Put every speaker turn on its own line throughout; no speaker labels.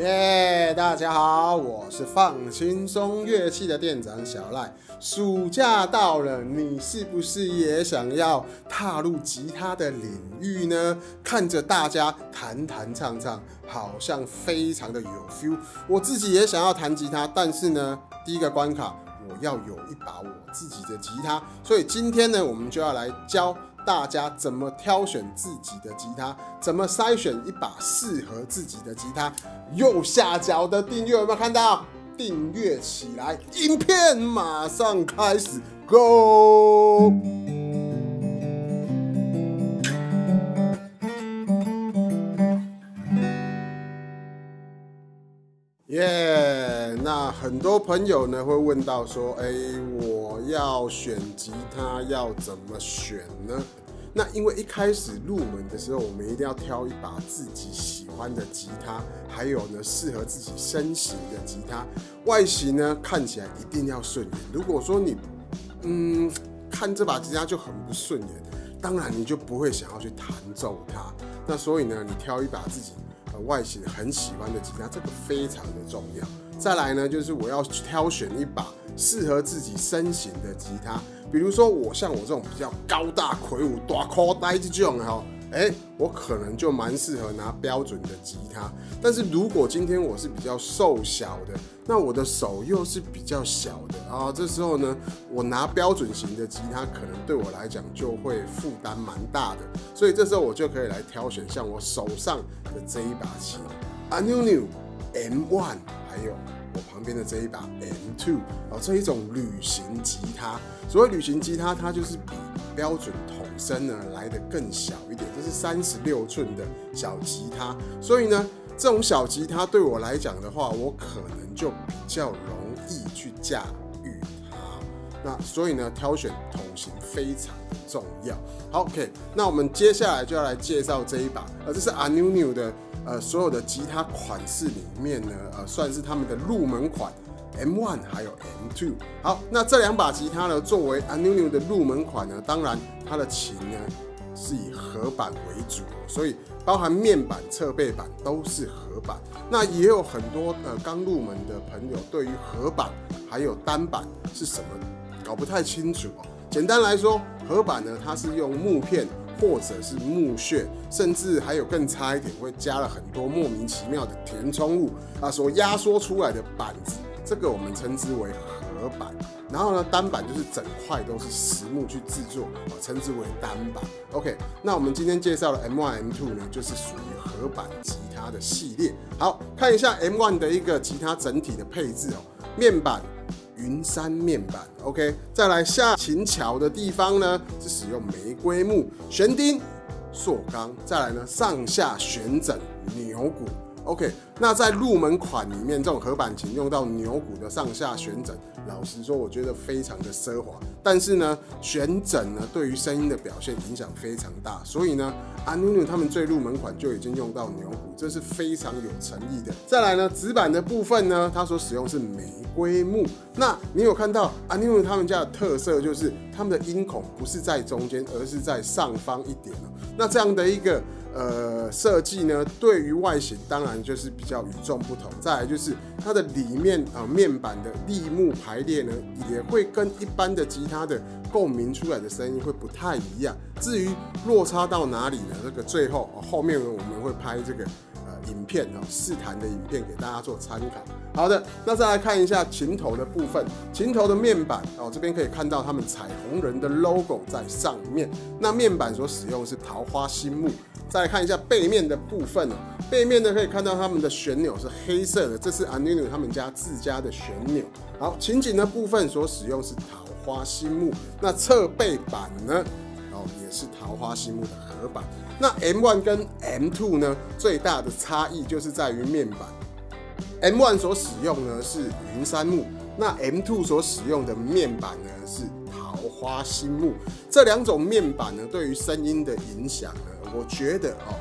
耶大家好，我是放轻松乐器的店长小赖。暑假到了，你是不是也想要踏入吉他的领域呢？看着大家弹弹唱唱，好像非常的有 feel。我自己也想要弹吉他，但是呢，第一个关卡我要有一把我自己的吉他，所以今天呢，我们就要来教。大家怎么挑选自己的吉他？怎么筛选一把适合自己的吉他？右下角的订阅有没有看到？订阅起来！影片马上开始，Go！耶！那很多朋友呢会问到说：“哎，我要选吉他要怎么选呢？”那因为一开始入门的时候，我们一定要挑一把自己喜欢的吉他，还有呢适合自己身形的吉他，外形呢看起来一定要顺眼。如果说你嗯看这把吉他就很不顺眼，当然你就不会想要去弹奏它。那所以呢，你挑一把自己呃外形很喜欢的吉他，这个非常的重要。再来呢，就是我要挑选一把适合自己身形的吉他。比如说我像我这种比较高大魁梧、大口呆这种哈，哎，我可能就蛮适合拿标准的吉他。但是如果今天我是比较瘦小的，那我的手又是比较小的啊，这时候呢，我拿标准型的吉他，可能对我来讲就会负担蛮大的。所以这时候我就可以来挑选像我手上的这一把琴，Anunew M1，还有。我旁边的这一把 M2 哦，这一种旅行吉他，所谓旅行吉他，它就是比标准筒身呢来的更小一点，这是三十六寸的小吉他，所以呢，这种小吉他对我来讲的话，我可能就比较容易去驾驭它。那所以呢，挑选筒型非常重要。好，OK，那我们接下来就要来介绍这一把，呃，这是 Anunew 的。呃，所有的吉他款式里面呢，呃，算是他们的入门款，M1 还有 M2。好，那这两把吉他呢，作为 Anunew 的入门款呢，当然它的琴呢是以合板为主，所以包含面板、侧背板都是合板。那也有很多呃刚入门的朋友对于合板还有单板是什么搞不太清楚哦。简单来说，合板呢，它是用木片。或者是木屑，甚至还有更差一点，会加了很多莫名其妙的填充物啊，所压缩出来的板子，这个我们称之为合板。然后呢，单板就是整块都是实木去制作，啊，称之为单板。OK，那我们今天介绍的 M1、M2 呢，就是属于合板吉他的系列。好看一下 M1 的一个吉他整体的配置哦，面板。云杉面板，OK，再来下琴桥的地方呢，是使用玫瑰木悬钉、塑钢，再来呢上下旋整牛骨。，OK。那在入门款里面，这种合板琴用到牛骨的上下旋整，老实说，我觉得非常的奢华。但是呢，旋整呢对于声音的表现影响非常大，所以呢，Anunew 他们最入门款就已经用到牛骨，这是非常有诚意的。再来呢，指板的部分呢，它所使用是玫瑰木。那你有看到 Anunew 他们家的特色就是他们的音孔不是在中间，而是在上方一点那这样的一个呃设计呢，对于外形当然就是比。较与众不同，再来就是它的里面啊面板的立木排列呢，也会跟一般的吉他的共鸣出来的声音会不太一样。至于落差到哪里呢？这个最后后面呢我们会拍这个影片哦试弹的影片给大家做参考。好的，那再来看一下琴头的部分，琴头的面板哦这边可以看到他们彩虹人的 logo 在上面。那面板所使用是桃花心木。再来看一下背面的部分哦，背面呢可以看到他们的旋钮是黑色的，这是 Anunew 他们家自家的旋钮。好，琴颈的部分所使用是桃花心木，那侧背板呢，哦也是桃花心木的合板。那 M1 跟 M2 呢最大的差异就是在于面板，M1 所使用呢是云杉木，那 M2 所使用的面板呢是桃花心木。这两种面板呢对于声音的影响呢？我觉得哦，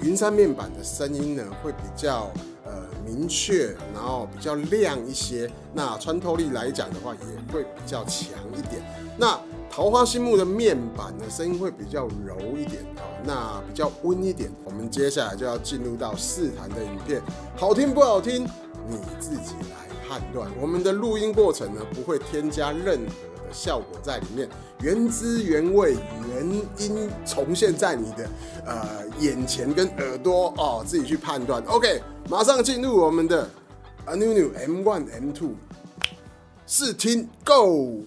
云杉面板的声音呢会比较呃明确，然后比较亮一些。那穿透力来讲的话，也会比较强一点。那桃花心木的面板呢，声音会比较柔一点哦，那比较温一点。我们接下来就要进入到试弹的影片，好听不好听，你自己来判断。我们的录音过程呢，不会添加任何的效果在里面，原汁原味，原音重现在你的呃眼前跟耳朵哦，自己去判断。OK，马上进入我们的 A New New M1 M2 试听，Go。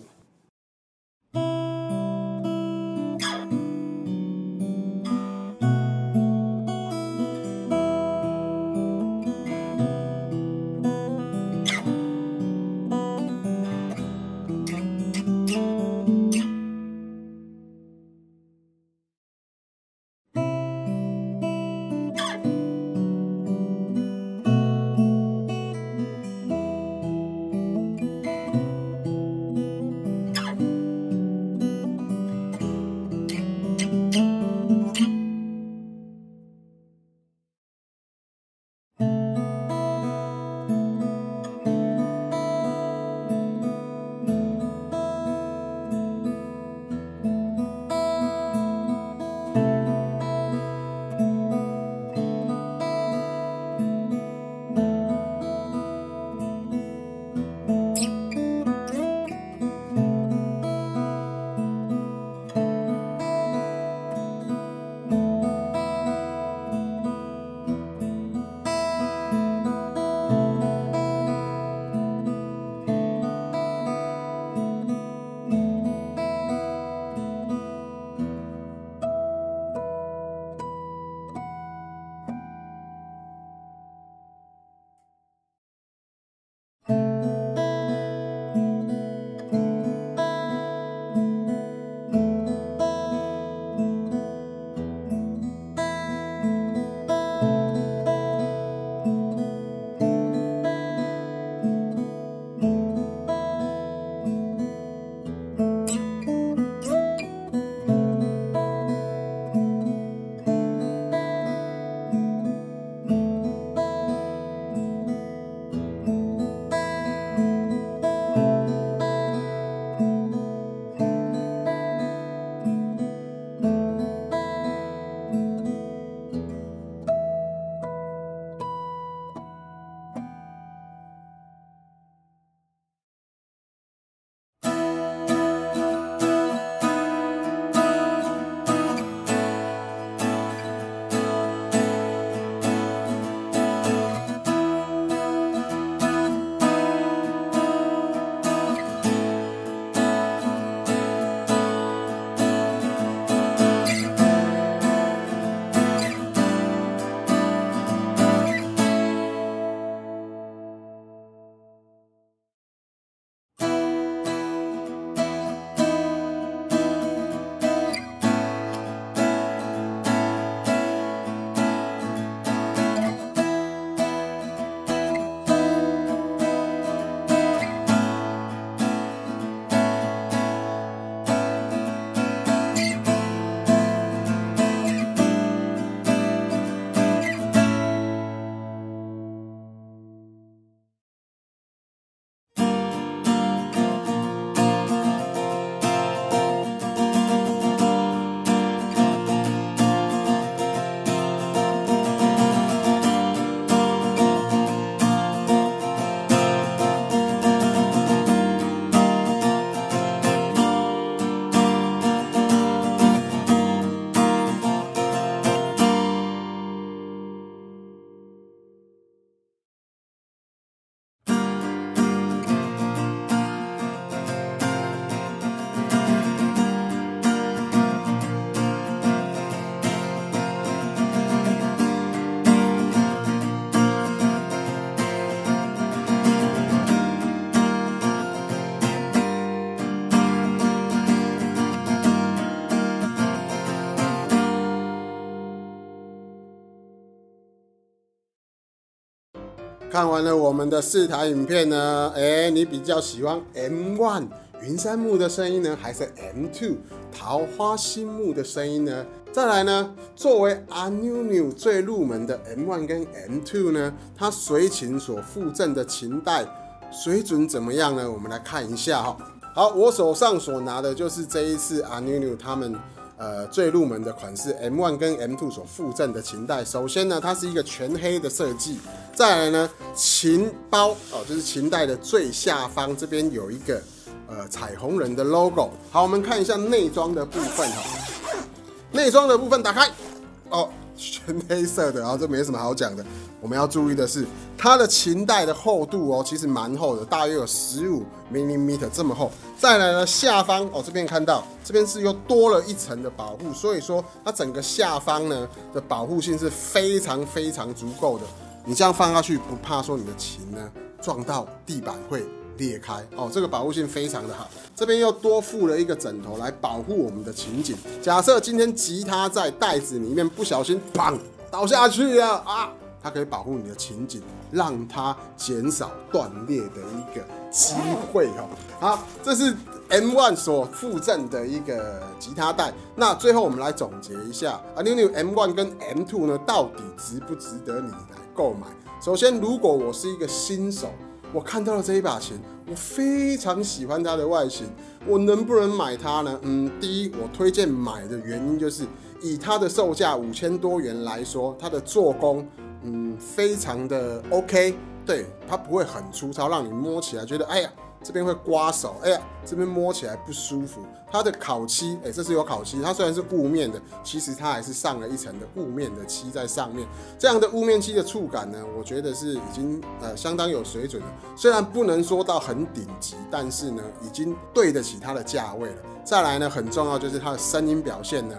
看完了我们的四台影片呢，哎，你比较喜欢 M1 云杉木的声音呢，还是 M2 桃花心木的声音呢？再来呢，作为阿妞妞最入门的 M1 跟 M2 呢，它随琴所附赠的琴带水准怎么样呢？我们来看一下哈。好，我手上所拿的就是这一次阿妞妞他们呃最入门的款式 M1 跟 M2 所附赠的琴带。首先呢，它是一个全黑的设计，再来呢，琴包哦，就是琴袋的最下方这边有一个呃彩虹人的 logo。好，我们看一下内装的部分哈，内装的部分打开哦。全黑色的，然后这没什么好讲的。我们要注意的是，它的琴带的厚度哦，其实蛮厚的，大约有十五 mm 这么厚。再来呢，下方哦，这边看到这边是又多了一层的保护，所以说它整个下方呢的保护性是非常非常足够的。你这样放下去，不怕说你的琴呢撞到地板会。裂开哦，这个保护性非常的好。这边又多附了一个枕头来保护我们的情景。假设今天吉他在袋子里面不小心砰倒下去了啊，它可以保护你的情景，让它减少断裂的一个机会哦。好，这是 M One 所附赠的一个吉他带。那最后我们来总结一下啊，妞妞 M One 跟 M Two 呢，到底值不值得你来购买？首先，如果我是一个新手。我看到了这一把琴，我非常喜欢它的外形，我能不能买它呢？嗯，第一，我推荐买的原因就是以它的售价五千多元来说，它的做工，嗯，非常的 OK，对，它不会很粗糙，让你摸起来觉得，哎呀。这边会刮手，哎呀，这边摸起来不舒服。它的烤漆，哎，这是有烤漆，它虽然是雾面的，其实它还是上了一层的雾面的漆在上面。这样的雾面漆的触感呢，我觉得是已经呃相当有水准了。虽然不能说到很顶级，但是呢，已经对得起它的价位了。再来呢，很重要就是它的声音表现呢。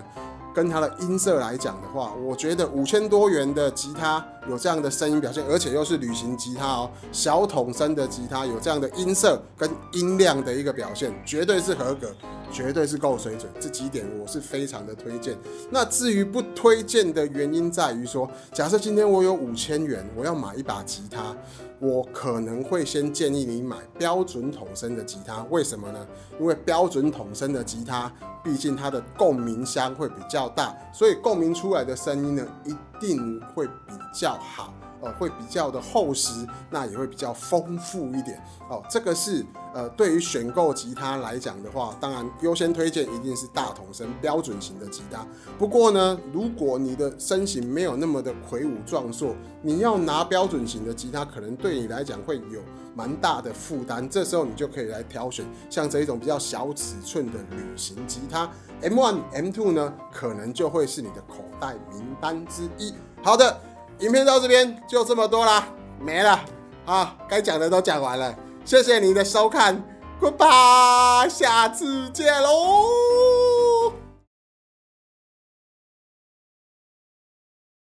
跟它的音色来讲的话，我觉得五千多元的吉他有这样的声音表现，而且又是旅行吉他哦，小桶声的吉他有这样的音色跟音量的一个表现，绝对是合格，绝对是够水准。这几点我是非常的推荐。那至于不推荐的原因在于说，假设今天我有五千元，我要买一把吉他。我可能会先建议你买标准筒身的吉他，为什么呢？因为标准筒身的吉他，毕竟它的共鸣箱会比较大，所以共鸣出来的声音呢，一定会比较好。呃，会比较的厚实，那也会比较丰富一点哦。这个是呃，对于选购吉他来讲的话，当然优先推荐一定是大筒声标准型的吉他。不过呢，如果你的身形没有那么的魁梧壮硕，你要拿标准型的吉他，可能对你来讲会有蛮大的负担。这时候你就可以来挑选像这一种比较小尺寸的旅行吉他，M1、M2 呢，可能就会是你的口袋名单之一。好的。影片到这边就这么多啦，没了啊，该讲的都讲完了，谢谢你的收看，Goodbye，下次见喽。